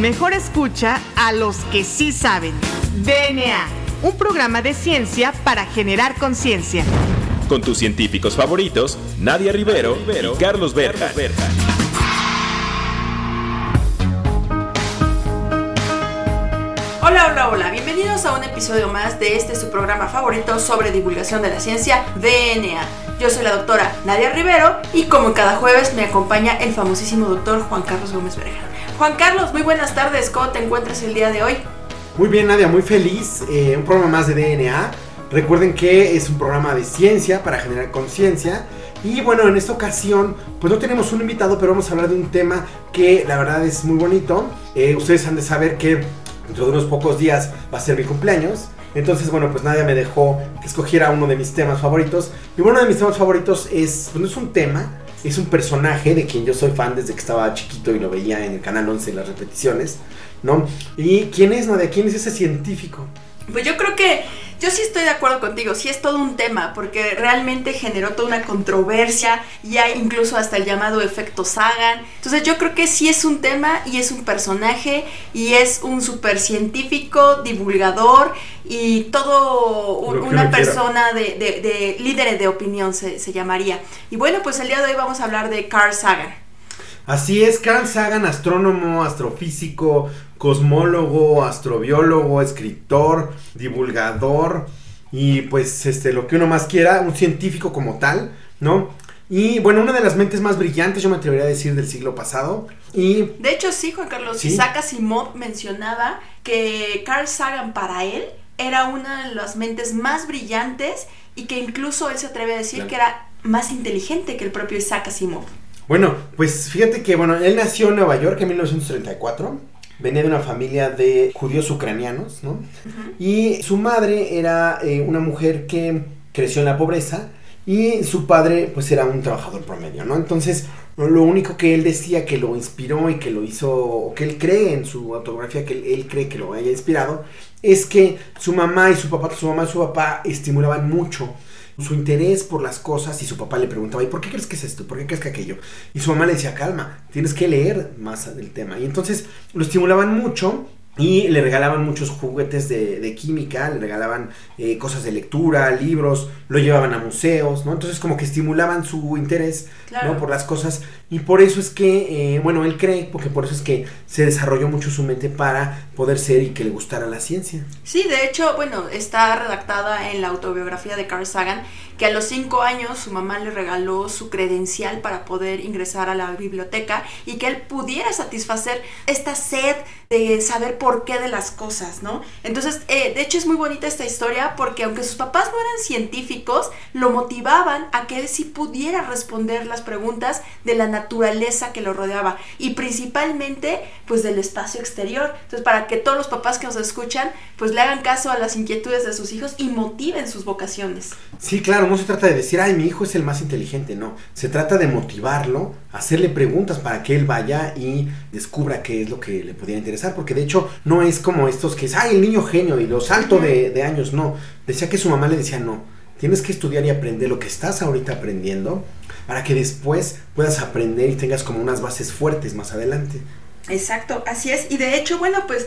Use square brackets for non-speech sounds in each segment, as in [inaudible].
Mejor escucha a los que sí saben. DNA, un programa de ciencia para generar conciencia. Con tus científicos favoritos, Nadia Rivero, y Carlos Berja. Hola, hola, hola, bienvenidos a un episodio más de este su programa favorito sobre divulgación de la ciencia, DNA. Yo soy la doctora Nadia Rivero y como cada jueves me acompaña el famosísimo doctor Juan Carlos Gómez Berja. Juan Carlos, muy buenas tardes, ¿cómo te encuentras el día de hoy? Muy bien, Nadia, muy feliz. Eh, un programa más de DNA. Recuerden que es un programa de ciencia para generar conciencia. Y bueno, en esta ocasión, pues no tenemos un invitado, pero vamos a hablar de un tema que la verdad es muy bonito. Eh, ustedes han de saber que dentro de unos pocos días va a ser mi cumpleaños. Entonces, bueno, pues Nadia me dejó que escogiera uno de mis temas favoritos. Y uno de mis temas favoritos es, pues no es un tema, es un personaje de quien yo soy fan desde que estaba chiquito y lo veía en el canal 11 en las repeticiones, ¿no? ¿Y quién es, Nadia? ¿Quién es ese científico? Pues yo creo que yo sí estoy de acuerdo contigo, sí es todo un tema, porque realmente generó toda una controversia y hay incluso hasta el llamado efecto Sagan. Entonces yo creo que sí es un tema y es un personaje y es un super científico, divulgador y todo un- una persona de, de, de líderes de opinión se, se llamaría. Y bueno, pues el día de hoy vamos a hablar de Carl Sagan. Así es, Carl Sagan, astrónomo, astrofísico, cosmólogo, astrobiólogo, escritor, divulgador y pues este lo que uno más quiera, un científico como tal, ¿no? Y bueno, una de las mentes más brillantes, yo me atrevería a decir, del siglo pasado. Y De hecho, sí, Juan Carlos, Sí. Isaac Asimov mencionaba que Carl Sagan para él era una de las mentes más brillantes y que incluso él se atreve a decir Claro. que era más inteligente que el propio Isaac Asimov. Bueno, pues fíjate que, bueno, él nació en Nueva York en 1934. Venía de una familia de judíos ucranianos, ¿no? Y su madre era eh, una mujer que creció en la pobreza y su padre, pues, era un trabajador promedio, ¿no? Entonces, lo único que él decía que lo inspiró y que lo hizo, o que él cree en su autografía, que él, él cree que lo haya inspirado, es que su mamá y su papá, su mamá y su papá estimulaban mucho su interés por las cosas y su papá le preguntaba, ¿y por qué crees que es esto? ¿Por qué crees que aquello? Y su mamá le decía, calma, tienes que leer más del tema. Y entonces lo estimulaban mucho y le regalaban muchos juguetes de, química, le regalaban eh, cosas de lectura, libros, lo llevaban a museos, ¿no? Entonces como que estimulaban su interés, Claro. ¿no? Por las cosas. Y por eso es que, eh, bueno, él cree, porque por eso es que se desarrolló mucho su mente para poder ser y que le gustara la ciencia. Sí, de hecho, bueno, está redactada en la autobiografía de Carl Sagan que a los cinco años su mamá le regaló su credencial para poder ingresar a la biblioteca y que él pudiera satisfacer esta sed de saber por qué de las cosas, ¿no? Entonces, eh, de hecho es muy bonita esta historia porque aunque sus papás no eran científicos, lo motivaban a que él sí pudiera responder las preguntas de la naturaleza que lo rodeaba y principalmente pues del espacio exterior. Entonces, para que todos los papás que nos escuchan pues le hagan caso a las inquietudes de sus hijos y motiven sus vocaciones. Sí, claro, no se trata de decir, ay, mi hijo es el más inteligente, no. Se trata de motivarlo, hacerle preguntas para que él vaya y descubra qué es lo que le pudiera interesar. Porque de hecho, no es como estos que es, ay, el niño genio y lo salto de, de años, no. Decía que su mamá le decía, no, tienes que estudiar y aprender lo que estás ahorita aprendiendo para que después puedas aprender y tengas como unas bases fuertes más adelante. Exacto, así es. Y de hecho, bueno, pues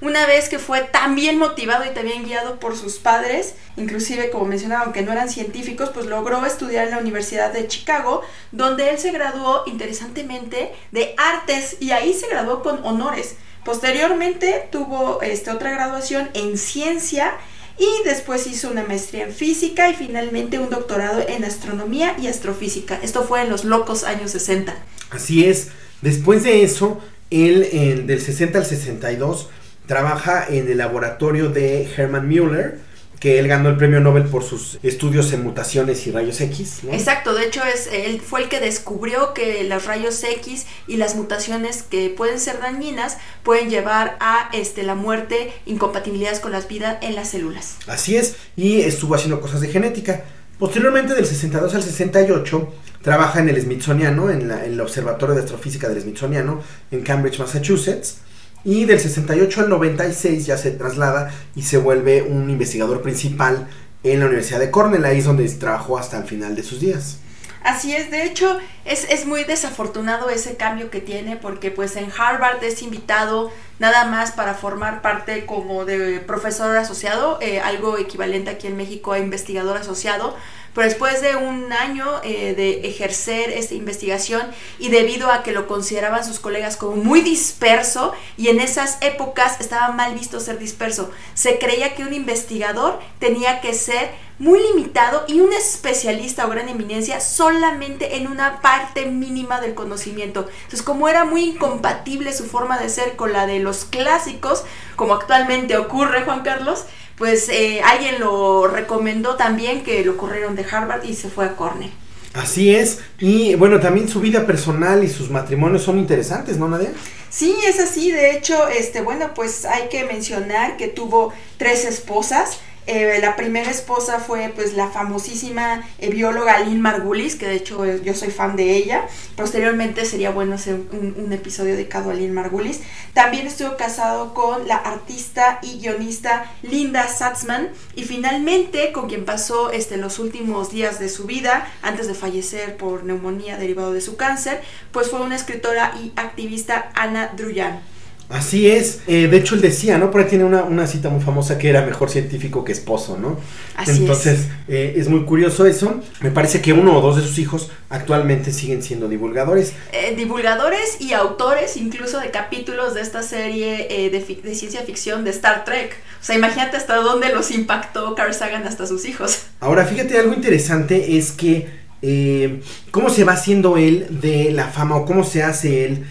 una vez que fue tan bien motivado y también guiado por sus padres, inclusive como mencionaba, aunque no eran científicos, pues logró estudiar en la Universidad de Chicago, donde él se graduó interesantemente de artes y ahí se graduó con honores. Posteriormente tuvo este, otra graduación en ciencia y después hizo una maestría en física y finalmente un doctorado en astronomía y astrofísica. Esto fue en los locos años 60. Así es. Después de eso, él en- del 60 al 62 trabaja en el laboratorio de Hermann Müller, que él ganó el premio Nobel por sus estudios en mutaciones y rayos X. ¿no? Exacto, de hecho es, él fue el que descubrió que los rayos X y las mutaciones que pueden ser dañinas pueden llevar a este, la muerte, incompatibilidades con las vidas en las células. Así es, y estuvo haciendo cosas de genética. Posteriormente, del 62 al 68, trabaja en el Smithsoniano, en, la- en el Observatorio de Astrofísica del Smithsoniano, en Cambridge, Massachusetts. Y del 68 al 96 ya se traslada y se vuelve un investigador principal en la Universidad de Cornell, ahí es donde trabajó hasta el final de sus días. Así es, de hecho es, es muy desafortunado ese cambio que tiene porque pues en Harvard es invitado nada más para formar parte como de profesor asociado, eh, algo equivalente aquí en México a investigador asociado, pero después de un año eh, de ejercer esta investigación y debido a que lo consideraban sus colegas como muy disperso y en esas épocas estaba mal visto ser disperso, se creía que un investigador tenía que ser muy limitado y un especialista o gran eminencia solamente en una parte mínima del conocimiento. Entonces, como era muy incompatible su forma de ser con la de los clásicos, como actualmente ocurre, Juan Carlos, pues eh, alguien lo recomendó también que lo corrieron de Harvard y se fue a Cornell. Así es, y bueno, también su vida personal y sus matrimonios son interesantes, ¿no, Nadia? Sí, es así. De hecho, este, bueno, pues hay que mencionar que tuvo tres esposas. Eh, la primera esposa fue pues la famosísima eh, bióloga Lynn Margulis, que de hecho eh, yo soy fan de ella. Posteriormente sería bueno hacer un, episodio dedicado a Lynn Margulis. También estuvo casado con la artista y guionista Linda Satzman. Y finalmente con quien pasó este, los últimos días de su vida, antes de fallecer por neumonía derivado de su cáncer, pues fue una escritora y activista Ana Druyan. Así es, eh, de hecho él decía, ¿no? Por ahí tiene una, una cita muy famosa que era mejor científico que esposo, ¿no? Así Entonces, eh, es muy curioso eso. Me parece que uno o dos de sus hijos actualmente siguen siendo divulgadores. Eh, divulgadores y autores incluso de capítulos de esta serie eh, de, de ciencia ficción de Star Trek. O sea, imagínate hasta dónde los impactó Carl Sagan hasta sus hijos. Ahora, fíjate, algo interesante es que eh, cómo se va haciendo él de la fama o cómo se hace él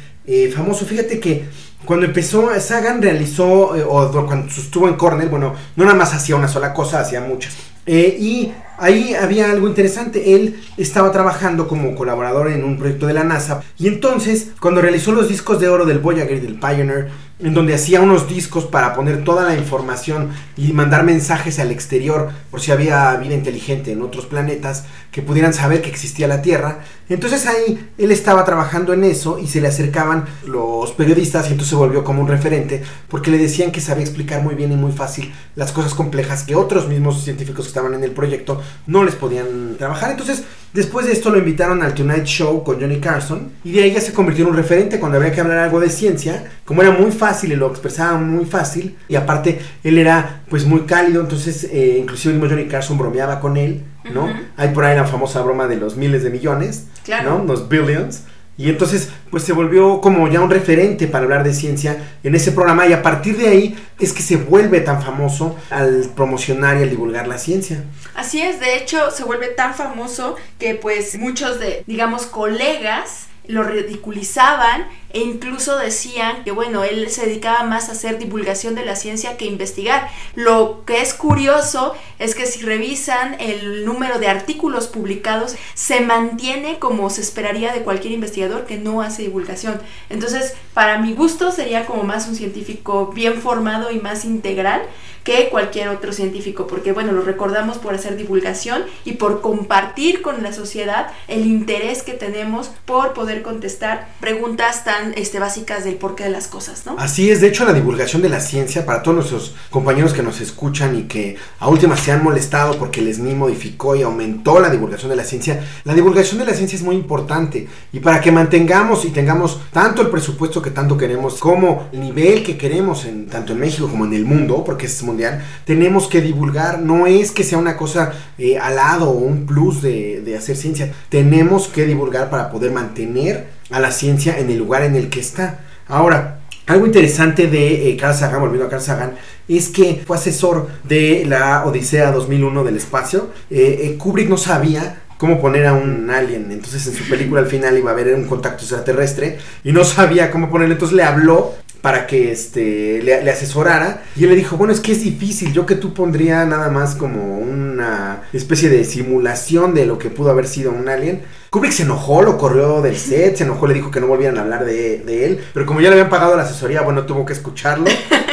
famoso. Fíjate que cuando empezó, Sagan realizó, eh, o cuando estuvo en Cornell, bueno, no nada más hacía una sola cosa, hacía muchas. Eh, y ahí había algo interesante. Él estaba trabajando como colaborador en un proyecto de la NASA. Y entonces, cuando realizó los discos de oro del Voyager y del Pioneer, en donde hacía unos discos para poner toda la información y mandar mensajes al exterior por si había vida inteligente en otros planetas que pudieran saber que existía la Tierra. Entonces ahí él estaba trabajando en eso y se le acercaban los periodistas y entonces se volvió como un referente porque le decían que sabía explicar muy bien y muy fácil las cosas complejas que otros mismos científicos que estaban en el proyecto no les podían trabajar. Entonces después de esto lo invitaron al Tonight Show con Johnny Carson y de ahí ya se convirtió en un referente cuando había que hablar algo de ciencia. Como era muy fácil y lo expresaba muy fácil y aparte él era pues muy cálido, entonces eh, inclusive el mismo Johnny Carson bromeaba con él, ¿no? Ujú. Hay por ahí la famosa broma de los miles de millones, Claro. ¿no? Los billions. Y entonces, pues se volvió como ya un referente para hablar de ciencia en ese programa y a partir de ahí es que se vuelve tan famoso al promocionar y al divulgar la ciencia. Así es, de hecho se vuelve tan famoso que pues muchos de, digamos, colegas lo ridiculizaban e incluso decían que bueno, él se dedicaba más a hacer divulgación de la ciencia que investigar. Lo que es curioso es que si revisan el número de artículos publicados, se mantiene como se esperaría de cualquier investigador que no hace divulgación. Entonces, para mi gusto sería como más un científico bien formado y más integral que cualquier otro científico, porque bueno, lo recordamos por hacer divulgación y por compartir con la sociedad el interés que tenemos por poder contestar preguntas tan este, básicas del porqué de las cosas, ¿no? Así es, de hecho la divulgación de la ciencia para todos nuestros compañeros que nos escuchan y que a últimas se han molestado porque el SNI modificó y aumentó la divulgación de la ciencia, la divulgación de la ciencia es muy importante. Y para que mantengamos y tengamos tanto el presupuesto que tanto queremos como el nivel que queremos en, tanto en México como en el mundo, porque es mundial, tenemos que divulgar, no es que sea una cosa eh, al lado o un plus de, de hacer ciencia, tenemos que divulgar para poder mantener a la ciencia en el lugar en el que está. Ahora, algo interesante de eh, Carl Sagan, volviendo a Carl Sagan, es que fue asesor de la Odisea 2001 del espacio. Eh, eh, Kubrick no sabía cómo poner a un alien, entonces en su película al final iba a haber un contacto extraterrestre y no sabía cómo ponerlo, entonces le habló para que este le, asesorara y él le dijo, bueno, es que es difícil, yo que tú pondría nada más como una especie de simulación de lo que pudo haber sido un alien. Kubrick se enojó, lo corrió del set, se enojó, le dijo que no volvieran a hablar de él, pero como ya le habían pagado la asesoría, bueno, tuvo que escucharlo,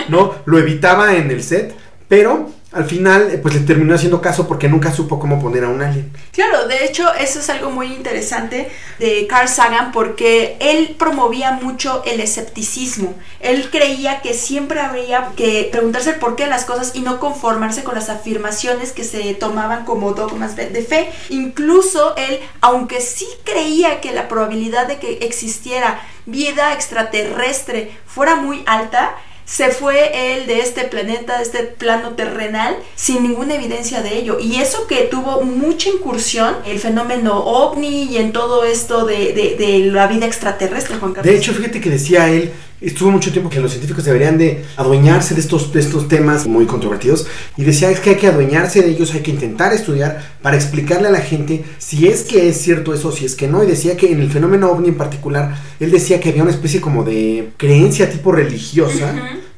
¿no? Lo evitaba en el set, pero al final eh, pues le terminó haciendo caso porque nunca supo cómo poner a un alien. Claro, de hecho eso es algo muy interesante de Carl Sagan porque él promovía mucho el escepticismo. Él creía que siempre habría que preguntarse por qué las cosas y no conformarse con las afirmaciones que se tomaban como dogmas de fe. Incluso él, aunque sí creía que la probabilidad de que existiera vida extraterrestre fuera muy alta, se fue él de este planeta, de este plano terrenal, sin ninguna evidencia de ello. Y eso que tuvo mucha incursión, el fenómeno ovni y en todo esto de, de, de la vida extraterrestre, Juan Carlos. De hecho, fíjate que decía él, estuvo mucho tiempo que los científicos deberían de adueñarse de estos, de estos temas muy controvertidos y decía es que hay que adueñarse de ellos, hay que intentar estudiar para explicarle a la gente si es que es cierto eso, si es que no, y decía que en el fenómeno ovni en particular, él decía que había una especie como de creencia tipo religiosa.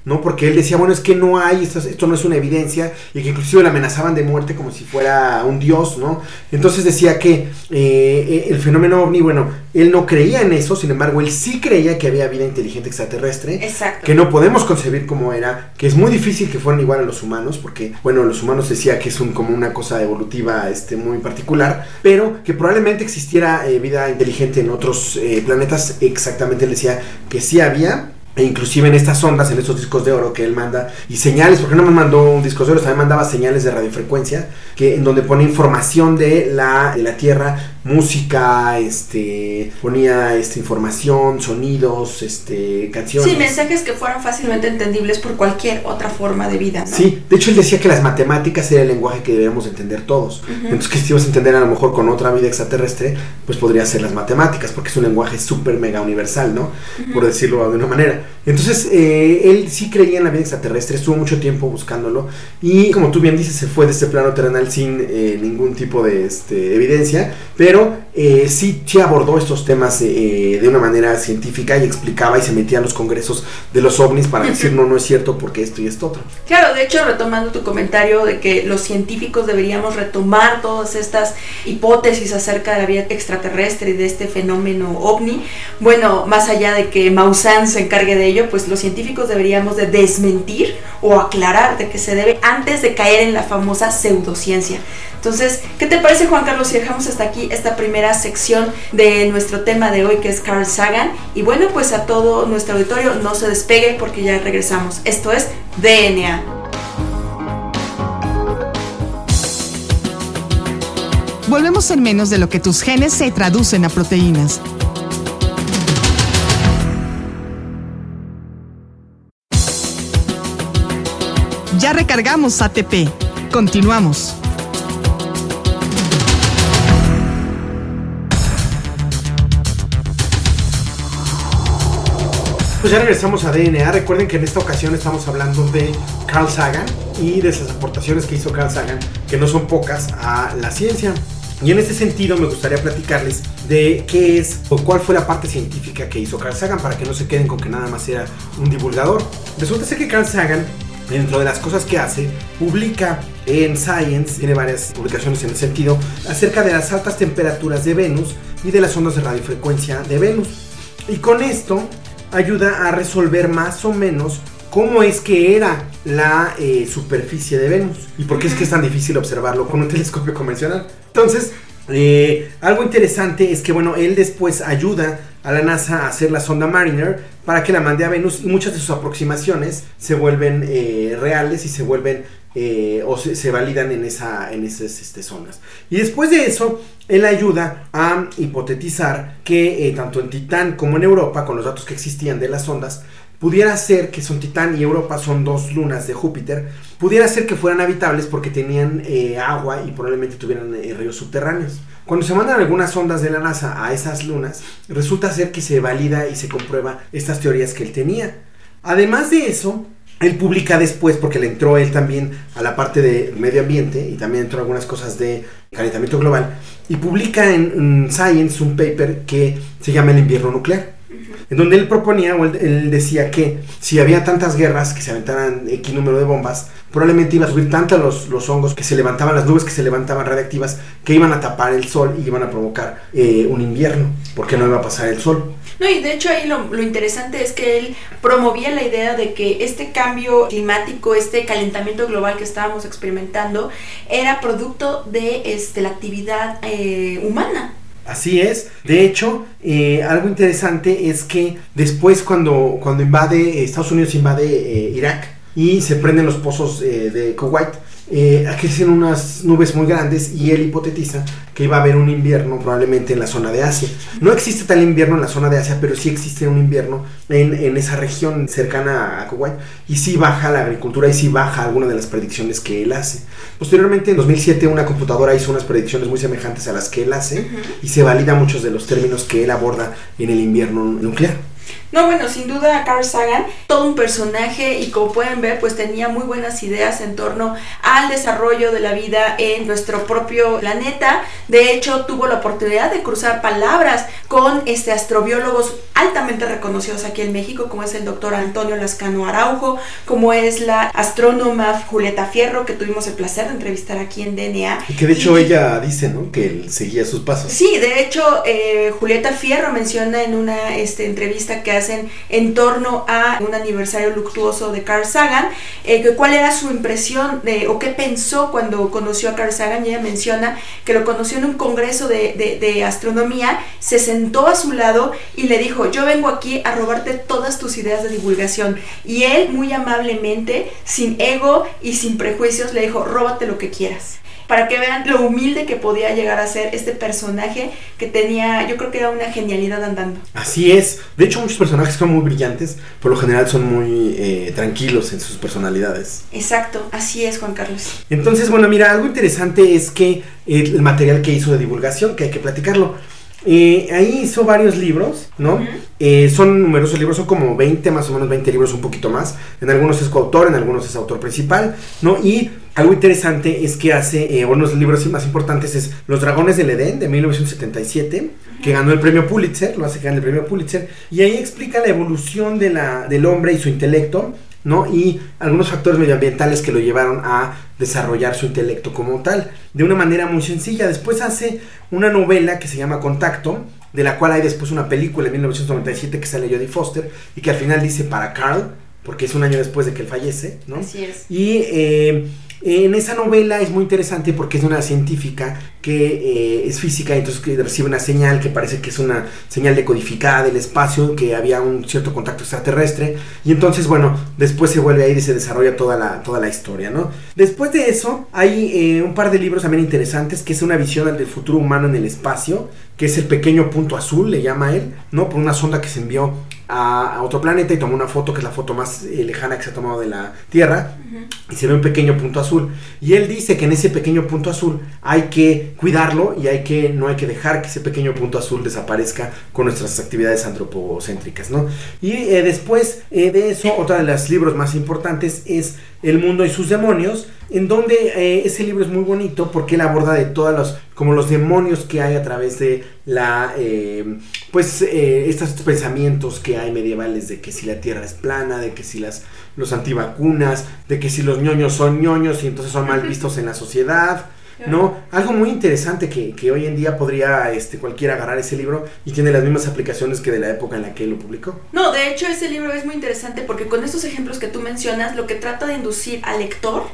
¿No? Porque él decía, bueno, es que no hay, esto, esto, no es una evidencia, y que inclusive le amenazaban de muerte como si fuera un dios, ¿no? Entonces decía que eh, el fenómeno ovni, bueno, él no creía en eso, sin embargo, él sí creía que había vida inteligente extraterrestre, Exacto. que no podemos concebir cómo era, que es muy difícil que fueran igual a los humanos, porque, bueno, los humanos decía que es un, como una cosa evolutiva este, muy particular, pero que probablemente existiera eh, vida inteligente en otros eh, planetas, exactamente él decía que sí había, e inclusive en estas ondas, en estos discos de oro que él manda, y señales, porque no me mandó un disco de oro, también mandaba señales de radiofrecuencia, que en donde pone información de la, de la Tierra, música, este, ponía este, información, sonidos, este, canciones. Sí, mensajes que fueran fácilmente entendibles por cualquier otra forma de vida, ¿no? Sí, de hecho él decía que las matemáticas era el lenguaje que debíamos entender todos. Uh -huh. Entonces que si ibas a entender a lo mejor con otra vida extraterrestre, pues podría ser las matemáticas, porque es un lenguaje súper mega universal, ¿no? Uh -huh. Por decirlo de una manera. Entonces, eh, él sí creía en la vida extraterrestre, estuvo mucho tiempo buscándolo y como tú bien dices, se fue de este plano terrenal sin eh, ningún tipo de este, evidencia, pero eh, sí, sí, abordó estos temas de una manera científica y explicaba y se metía en los congresos de los ovnis para decir no, no es cierto porque esto y esto otro. Claro, de hecho, retomando tu comentario de que los científicos deberíamos retomar todas estas hipótesis acerca de la vida extraterrestre y de este fenómeno ovni, bueno, más allá de que Maussan se encargue de ello, pues los científicos deberíamos de desmentir o aclarar de qué se debe antes de caer en la famosa pseudociencia. Entonces, ¿qué te parece Juan Carlos si dejamos hasta aquí esta primera sección de nuestro tema de hoy que es Carl Sagan? Y bueno, pues a todo nuestro auditorio no se despegue porque ya regresamos. Esto es DNA. Volvemos en menos de lo que tus genes se traducen a proteínas. Ya recargamos ATP. Continuamos. Pues ya regresamos a DNA. Recuerden que en esta ocasión estamos hablando de Carl Sagan y de esas aportaciones que hizo Carl Sagan, que no son pocas, a la ciencia. Y en este sentido me gustaría platicarles de qué es o cuál fue la parte científica que hizo Carl Sagan para que no se queden con que nada más era un divulgador. Resulta ser que Carl Sagan dentro de las cosas que hace, publica en Science, tiene varias publicaciones en ese sentido, acerca de las altas temperaturas de Venus y de las ondas de radiofrecuencia de Venus. Y con esto ayuda a resolver más o menos cómo es que era la eh, superficie de Venus y por qué es que es tan difícil observarlo con un telescopio convencional. Entonces, eh, algo interesante es que, bueno, él después ayuda a la NASA a hacer la sonda Mariner para que la mande a Venus y muchas de sus aproximaciones se vuelven eh, reales y se vuelven eh, o se, validan en, esa, en esas este, zonas. Y después de eso, él ayuda a hipotetizar que eh, tanto en Titán como en Europa, con los datos que existían de las ondas, pudiera ser que son Titán y Europa son dos lunas de Júpiter, pudiera ser que fueran habitables porque tenían eh, agua y probablemente tuvieran eh, ríos subterráneos. Cuando se mandan algunas ondas de la NASA a esas lunas, resulta ser que se valida y se comprueba estas teorías que él tenía. Además de eso, él publica después, porque le entró él también a la parte de medio ambiente y también entró algunas cosas de calentamiento global, y publica en, en Science un paper que se llama El invierno nuclear. En donde él proponía, o él, decía que si había tantas guerras que se aventaran X número de bombas, probablemente iba a subir tanto los, los hongos que se levantaban, las nubes que se levantaban radiactivas, que iban a tapar el sol y iban a provocar eh, un invierno, porque no iba a pasar el sol. No, y de hecho ahí lo, lo interesante es que él promovía la idea de que este cambio climático, este calentamiento global que estábamos experimentando, era producto de este, la actividad eh, humana. Así es. De hecho, eh, algo interesante es que después cuando, cuando invade, Estados Unidos invade eh, Irak y se prenden los pozos eh, de Kuwait, eh, aquí hacen unas nubes muy grandes y él hipotetiza que iba a haber un invierno probablemente en la zona de Asia. No existe tal invierno en la zona de Asia, pero sí existe un invierno en, en esa región cercana a Kuwait y sí baja la agricultura y sí baja alguna de las predicciones que él hace. Posteriormente, en 2007, una computadora hizo unas predicciones muy semejantes a las que él hace y se valida muchos de los términos que él aborda en el invierno nuclear. No, bueno, sin duda Carl Sagan, todo un personaje y como pueden ver, pues tenía muy buenas ideas en torno al desarrollo de la vida en nuestro propio planeta. De hecho, tuvo la oportunidad de cruzar palabras con este astrobiólogos altamente reconocidos aquí en México, como es el doctor Antonio Lascano Araujo, como es la astrónoma Julieta Fierro, que tuvimos el placer de entrevistar aquí en DNA. Y que de hecho ella dice, ¿no? Que él seguía sus pasos. Sí, de hecho, eh, Julieta Fierro menciona en una este, entrevista que hacen en torno a un aniversario luctuoso de Carl Sagan, eh, cuál era su impresión de, o qué pensó cuando conoció a Carl Sagan. Ella menciona que lo conoció en un congreso de, de- de astronomía, se sentó a su lado y le dijo, yo vengo aquí a robarte todas tus ideas de divulgación. Y él muy amablemente, sin ego y sin prejuicios, le dijo, róbate lo que quieras para que vean lo humilde que podía llegar a ser este personaje que tenía, yo creo que era una genialidad andando. Así es. De hecho, muchos personajes son muy brillantes, por lo general son muy eh, tranquilos en sus personalidades. Exacto, así es Juan Carlos. Entonces, bueno, mira, algo interesante es que el material que hizo de divulgación, que hay que platicarlo. Eh, ahí hizo varios libros, ¿no? Eh, son numerosos libros, son como 20, más o menos 20 libros, un poquito más. En algunos es coautor, en algunos es autor principal, ¿no? Y algo interesante es que hace, eh, uno de los libros más importantes es Los Dragones del Edén, de 1977, que ganó el premio Pulitzer, lo hace ganar el premio Pulitzer, y ahí explica la evolución de la, del hombre y su intelecto, ¿no? Y algunos factores medioambientales que lo llevaron a desarrollar su intelecto como tal, de una manera muy sencilla. Después hace una novela que se llama Contacto, de la cual hay después una película en 1997 que sale Jodie Foster y que al final dice para Carl, porque es un año después de que él fallece, ¿no? Así es. Y eh, en esa novela es muy interesante porque es de una científica que eh, es física y entonces recibe una señal que parece que es una señal decodificada del espacio, que había un cierto contacto extraterrestre y entonces bueno, después se vuelve ahí y se desarrolla toda la, toda la historia, ¿no? Después de eso hay eh, un par de libros también interesantes que es una visión del futuro humano en el espacio, que es el pequeño punto azul, le llama él, ¿no? Por una sonda que se envió a, otro planeta y tomó una foto que es la foto más eh, lejana que se ha tomado de la Tierra y se ve un pequeño punto azul. Y él dice que en ese pequeño punto azul hay que cuidarlo y hay que no hay que dejar que ese pequeño punto azul desaparezca con nuestras actividades antropocéntricas, ¿no? Y eh, después eh, de eso, otro de los libros más importantes es El mundo y sus demonios, en donde eh, ese libro es muy bonito porque él aborda de todos los como los demonios que hay a través de la eh, pues eh, estos pensamientos que hay medievales de que si la tierra es plana de que si las los antivacunas de que si los ñoños son ñoños y entonces son mal vistos en la sociedad ¿no? Algo muy interesante que, que hoy en día podría este, cualquiera agarrar ese libro y tiene las mismas aplicaciones que de la época en la que él lo publicó. No, de hecho ese libro es muy interesante porque con estos ejemplos que tú mencionas, lo que trata de inducir al lector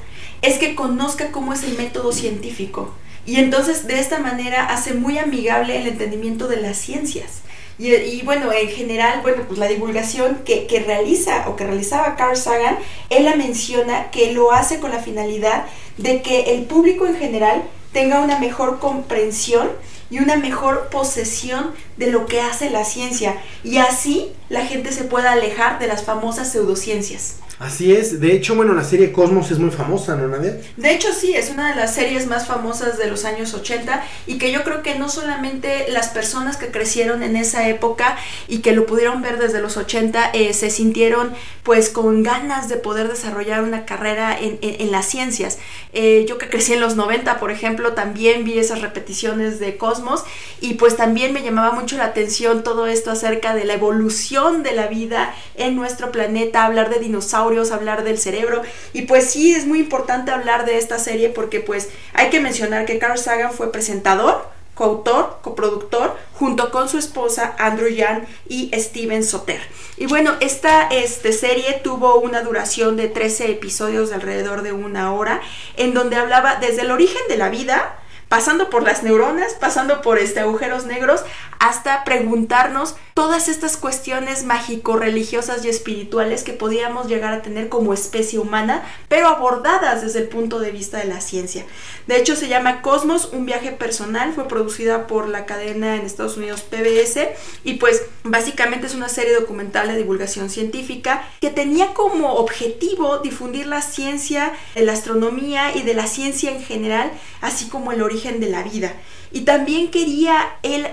es que conozca cómo es el método científico. Y entonces de esta manera hace muy amigable el entendimiento de las ciencias. Y, bueno, en general, bueno, pues la divulgación que, que realiza o que realizaba Carl Sagan, él la menciona que lo hace con la finalidad de que el público en general tenga una mejor comprensión y una mejor posesión de lo que hace la ciencia y así la gente se pueda alejar de las famosas pseudociencias. Así es, de hecho, bueno, la serie Cosmos es muy famosa, ¿no, Nadia? De hecho, sí, es una de las series más famosas de los años 80 y que yo creo que no solamente las personas que crecieron en esa época y que lo pudieron ver desde los 80 eh, se sintieron pues con ganas de poder desarrollar una carrera en, las ciencias. Eh, yo que crecí en los 90, por ejemplo, también vi esas repeticiones de cosmos y pues también me llamaba mucho la atención todo esto acerca de la evolución de la vida en nuestro planeta, hablar de dinosaurios, hablar del cerebro y pues sí es muy importante hablar de esta serie porque pues hay que mencionar que Carl Sagan fue presentador, coautor, coproductor, junto con su esposa Andrew Yan y Steven Soter. Y bueno, esta este, serie tuvo una duración de 13 episodios de alrededor de una hora, en donde hablaba desde el origen de la vida, pasando por las neuronas, pasando por este agujeros negros, hasta preguntarnos todas estas cuestiones mágico-religiosas y espirituales que podíamos llegar a tener como especie humana, pero abordadas desde el punto de vista de la ciencia. De hecho, se llama Cosmos, un viaje personal, fue producida por la cadena en Estados Unidos PBS y pues básicamente es una serie documental de divulgación científica que tenía como objetivo difundir la ciencia, la astronomía y de la ciencia en general, así como el origen de la vida. Y también quería el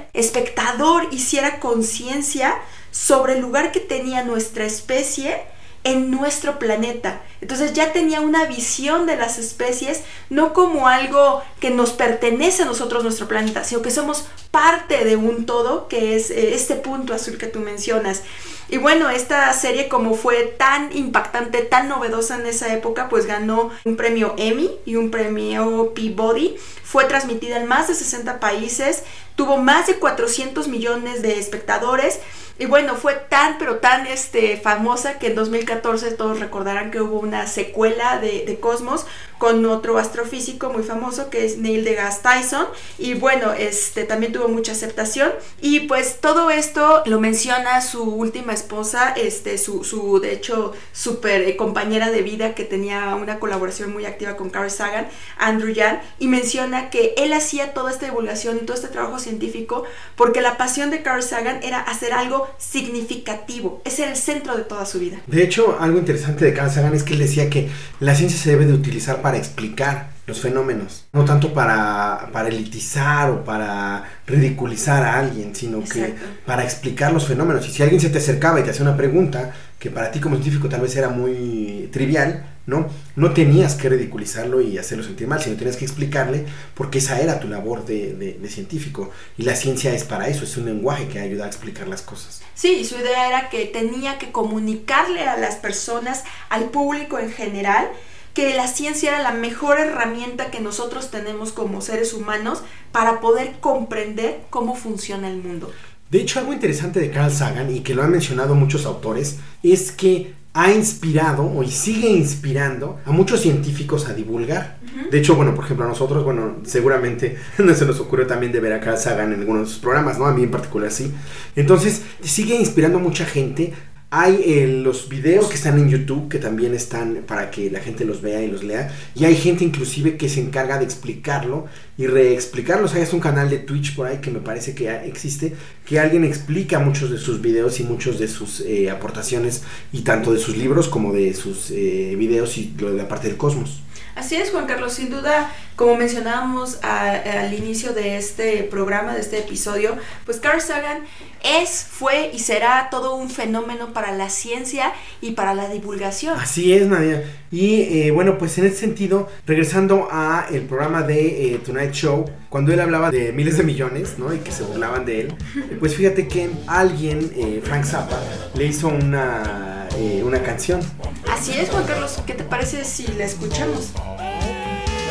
hiciera conciencia sobre el lugar que tenía nuestra especie en nuestro planeta. Entonces ya tenía una visión de las especies, no como algo que nos pertenece a nosotros, nuestro planeta, sino que somos parte de un todo, que es eh, este punto azul que tú mencionas. Y bueno, esta serie como fue tan impactante, tan novedosa en esa época, pues ganó un premio Emmy y un premio Peabody. Fue transmitida en más de 60 países, tuvo más de 400 millones de espectadores. Y bueno, fue tan, pero tan este, famosa que en 2014 todos recordarán que hubo una secuela de, de, Cosmos con otro astrofísico muy famoso que es Neil deGrasse Tyson. Y bueno, este, también tuvo mucha aceptación. Y pues todo esto lo menciona su última esposa, este, su, su de hecho, super eh, compañera de vida que tenía una colaboración muy activa con Carl Sagan, Andrew Yan. Y menciona que él hacía toda esta divulgación y todo este trabajo científico porque la pasión de Carl Sagan era hacer algo significativo. Es el centro de toda su vida. De hecho, algo interesante de Carl Sagan es que él decía que la ciencia se debe de utilizar para explicar los fenómenos, no tanto para, para elitizar o para ridiculizar a alguien, sino Exacto. que para explicar los fenómenos. Y si alguien se te acercaba y te hacía una pregunta que para ti como científico tal vez era muy trivial, ¿no? No tenías que ridiculizarlo y hacerlo sentir mal, sino tenías que explicarle porque esa era tu labor de, de, de, científico. Y la ciencia es para eso, es un lenguaje que ayuda a explicar las cosas. Sí, su idea era que tenía que comunicarle a las personas, al público en general, que la ciencia era la mejor herramienta que nosotros tenemos como seres humanos para poder comprender cómo funciona el mundo. De hecho, algo interesante de Carl Sagan y que lo han mencionado muchos autores es que ha inspirado o sigue inspirando a muchos científicos a divulgar. Uh -huh. De hecho, bueno, por ejemplo, a nosotros, bueno, seguramente [laughs] no se nos ocurrió también de ver a Carl Sagan en algunos de sus programas, ¿no? A mí en particular sí. Entonces, sigue inspirando a mucha gente hay eh, los videos que están en YouTube que también están para que la gente los vea y los lea. Y hay gente inclusive que se encarga de explicarlo y reexplicarlos. Hay un canal de Twitch por ahí que me parece que existe, que alguien explica muchos de sus videos y muchos de sus eh, aportaciones, y tanto de sus libros como de sus eh, videos y lo de la parte del cosmos. Así es, Juan Carlos, sin duda, como mencionábamos a, al inicio de este programa, de este episodio, pues Carl Sagan es, fue y será todo un fenómeno para la ciencia y para la divulgación. Así es, Nadia. Y eh, bueno, pues en ese sentido, regresando a el programa de eh, Tonight Show, cuando él hablaba de miles de millones, ¿no? Y que se burlaban de él, [laughs] pues fíjate que alguien, eh, Frank Zappa, le hizo una, una canción. Así es, Juan Carlos. ¿Qué te parece si la escuchamos?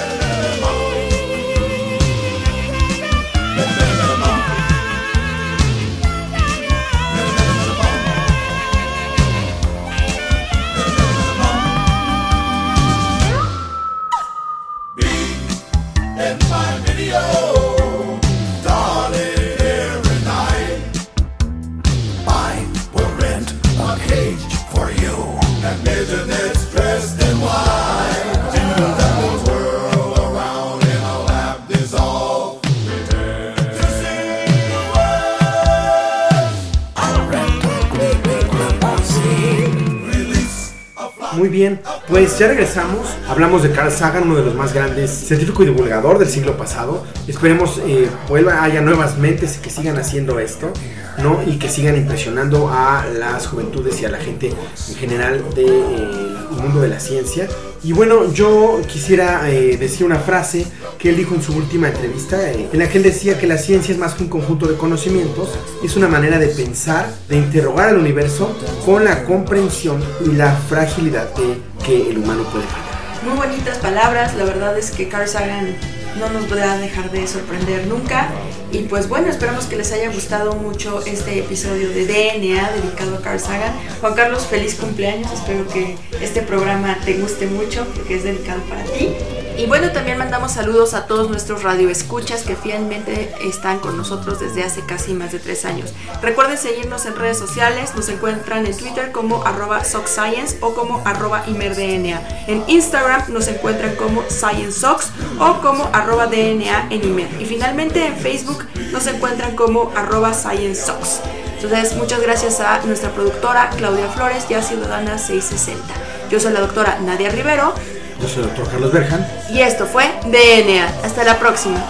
Muy pues ya regresamos. Hablamos de Carl Sagan, uno de los más grandes científico y divulgador del siglo pasado. Esperemos eh, haya nuevas mentes que sigan haciendo esto, ¿no? Y que sigan impresionando a las juventudes y a la gente en general del de, eh, mundo de la ciencia. Y bueno, yo quisiera eh, decir una frase que él dijo en su última entrevista, eh, en la que él decía que la ciencia es más que un conjunto de conocimientos, es una manera de pensar, de interrogar al universo con la comprensión y la fragilidad que el humano puede fallar. Muy bonitas palabras, la verdad es que Carl Sagan no nos a dejar de sorprender nunca. Y pues bueno, esperamos que les haya gustado mucho este episodio de DNA dedicado a Carl Sagan. Juan Carlos, feliz cumpleaños, espero que este programa te guste mucho porque es dedicado para ti. Y bueno, también mandamos saludos a todos nuestros radioescuchas que fielmente están con nosotros desde hace casi más de tres años. Recuerden seguirnos en redes sociales, nos encuentran en Twitter como arroba SockScience o como arroba ImerDNA. En Instagram nos encuentran como ScienceSocks o como arroba DNA en Imer. Y finalmente en Facebook nos encuentran como arroba ScienceSocks. Entonces, muchas gracias a nuestra productora Claudia Flores y a Ciudadana 660. Yo soy la doctora Nadia Rivero. Yo soy el doctor Carlos Berjan. Y esto fue DNA. Hasta la próxima.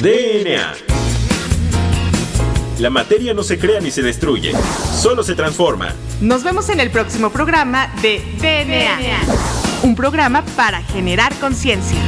DNA. La materia no se crea ni se destruye, solo se transforma. Nos vemos en el próximo programa de DNA. Un programa para generar conciencia.